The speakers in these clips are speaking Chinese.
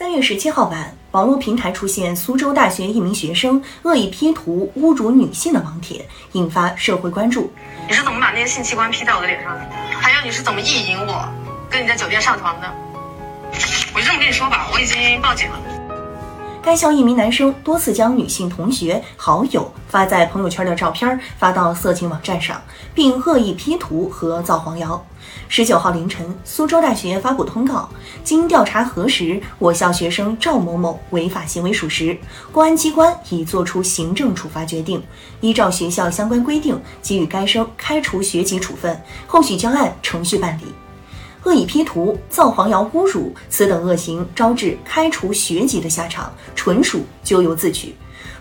三月十七号晚，网络平台出现苏州大学一名学生恶意 P 图侮辱女性的网帖，引发社会关注。你是怎么把那些性器官 P 在我的脸上的？还有你是怎么意淫我，跟你在酒店上床的？我就这么跟你说吧，我已经报警了。该校一名男生多次将女性同学、好友发在朋友圈的照片发到色情网站上，并恶意 P 图和造黄谣。十九号凌晨，苏州大学发布通告，经调查核实，我校学生赵某某违法行为属实，公安机关已作出行政处罚决定，依照学校相关规定给予该生开除学籍处分，后续将按程序办理。恶意 P 图、造黄谣、侮辱，此等恶行招致开除学籍的下场，纯属咎由自取。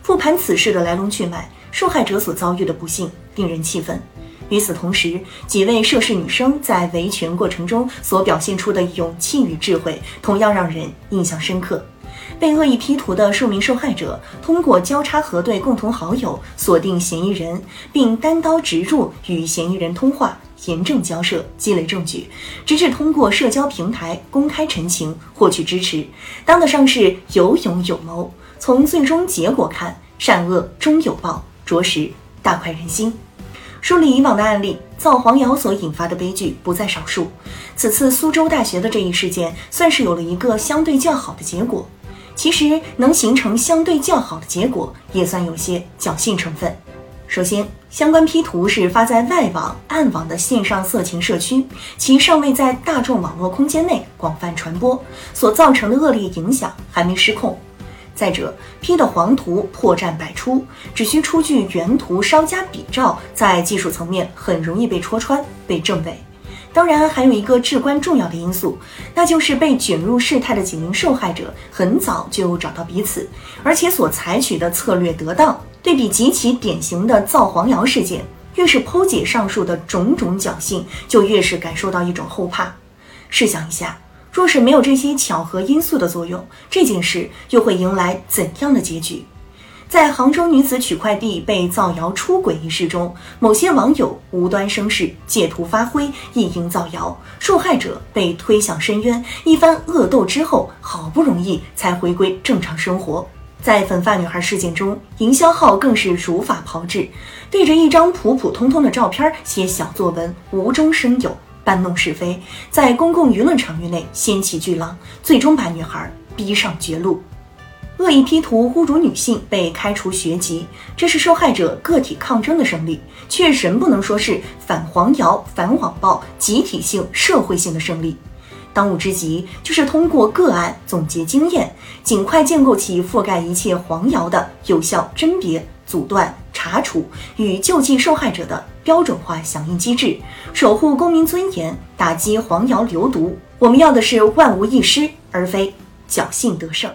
复盘此事的来龙去脉，受害者所遭遇的不幸令人气愤。与此同时，几位涉事女生在维权过程中所表现出的勇气与智慧，同样让人印象深刻。被恶意 P 图的数名受害者，通过交叉核对共同好友，锁定嫌疑人，并单刀直入与嫌疑人通话。严正交涉，积累证据，直至通过社交平台公开陈情，获取支持，当得上是有勇有谋。从最终结果看，善恶终有报，着实大快人心。梳理以往的案例，造黄谣所引发的悲剧不在少数。此次苏州大学的这一事件，算是有了一个相对较好的结果。其实，能形成相对较好的结果，也算有些侥幸成分。首先，相关 P 图是发在外网、暗网的线上色情社区，其尚未在大众网络空间内广泛传播，所造成的恶劣影响还没失控。再者，P 的黄图破绽百出，只需出具原图稍加比照，在技术层面很容易被戳穿、被证伪。当然，还有一个至关重要的因素，那就是被卷入事态的几名受害者很早就找到彼此，而且所采取的策略得当。对比极其典型的造黄谣事件，越是剖解上述的种种侥幸，就越是感受到一种后怕。试想一下，若是没有这些巧合因素的作用，这件事又会迎来怎样的结局？在杭州女子取快递被造谣出轨一事中，某些网友无端生事，借图发挥，意淫造谣，受害者被推向深渊。一番恶斗之后，好不容易才回归正常生活。在粉发女孩事件中，营销号更是如法炮制，对着一张普普通通的照片写小作文，无中生有，搬弄是非，在公共舆论场域内掀起巨浪，最终把女孩逼上绝路。恶意 P 图侮辱女性被开除学籍，这是受害者个体抗争的胜利，却仍不能说是反黄谣、反网暴集体性、社会性的胜利。当务之急就是通过个案总结经验，尽快建构起覆盖一切黄谣的有效甄别、阻断、查处与救济受害者的标准化响应机制，守护公民尊严，打击黄谣流毒。我们要的是万无一失，而非侥幸得胜。